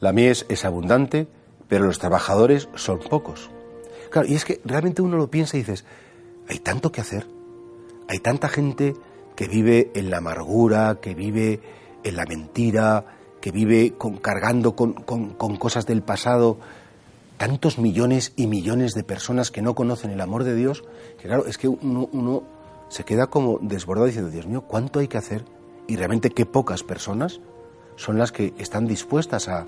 La mies es abundante, pero los trabajadores son pocos. Claro, y es que realmente uno lo piensa y dices, hay tanto que hacer, hay tanta gente que vive en la amargura, que vive en la mentira, que vive cargando con, con, con cosas del pasado, tantos millones y millones de personas que no conocen el amor de Dios, que claro, es que uno, uno se queda como desbordado diciendo, Dios mío, ¿cuánto hay que hacer? Y realmente qué pocas personas son las que están dispuestas a,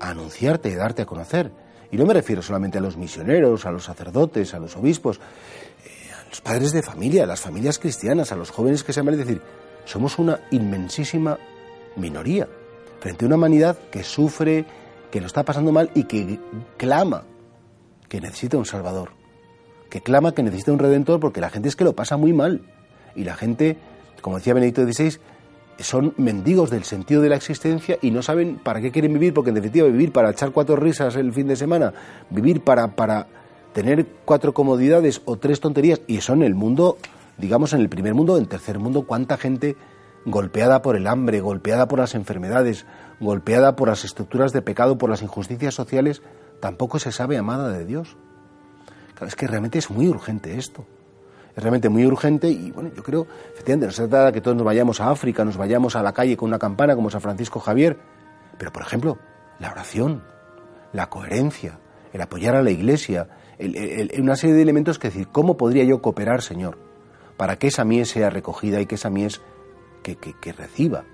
anunciarte y darte a conocer. Y no me refiero solamente a los misioneros, a los sacerdotes, a los obispos, eh, a los padres de familia, a las familias cristianas, a los jóvenes que se aman. Es decir, somos una inmensísima minoría frente a una humanidad que sufre, que lo está pasando mal y que clama que necesita un Salvador, que clama que necesita un Redentor porque la gente es que lo pasa muy mal. Y la gente, como decía Benedicto XVI, son mendigos del sentido de la existencia y no saben para qué quieren vivir, porque en definitiva vivir para echar cuatro risas el fin de semana, vivir para, para tener cuatro comodidades o tres tonterías, y eso en el mundo, digamos en el primer mundo, en tercer mundo, cuánta gente golpeada por el hambre, golpeada por las enfermedades, golpeada por las estructuras de pecado, por las injusticias sociales, tampoco se sabe amada de Dios. Es que realmente es muy urgente esto es realmente muy urgente y bueno, yo creo, efectivamente, no se trata de que todos nos vayamos a África, nos vayamos a la calle con una campana como San Francisco Javier, pero por ejemplo, la oración, la coherencia, el apoyar a la iglesia, una serie de elementos que decir, ¿cómo podría yo cooperar, Señor, para que esa mies sea recogida y que esa mies que, que, que reciba,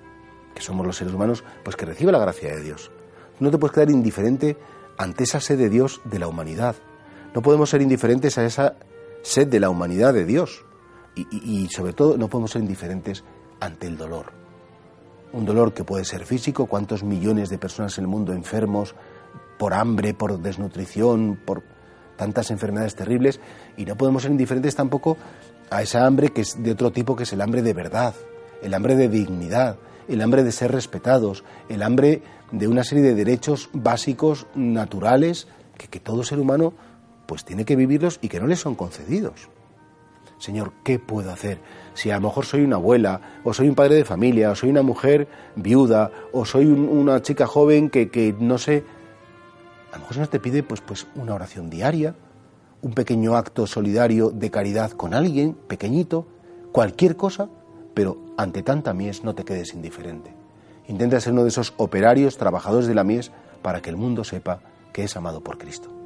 que somos los seres humanos, pues que reciba la gracia de Dios? No te puedes quedar indiferente ante esa sed de Dios de la humanidad. No podemos ser indiferentes a esa sed de la humanidad de Dios. Y, sobre todo no podemos ser indiferentes ante el dolor. Un dolor que puede ser físico, cuántos millones de personas en el mundo enfermos por hambre, por desnutrición, por tantas enfermedades terribles, y no podemos ser indiferentes tampoco a esa hambre que es de otro tipo, que es el hambre de verdad, el hambre de dignidad, el hambre de ser respetados, el hambre de una serie de derechos básicos, naturales, que, que todo ser humano pues tiene que vivirlos y que no le son concedidos. Señor, ¿qué puedo hacer? Si a lo mejor soy una abuela, o soy un padre de familia, o soy una mujer viuda, o soy una chica joven que, que, no sé, a lo mejor se te pide pues, pues una oración diaria, un pequeño acto solidario de caridad con alguien, pequeñito, cualquier cosa, pero ante tanta mies no te quedes indiferente. Intenta ser uno de esos operarios, trabajadores de la mies, para que el mundo sepa que es amado por Cristo.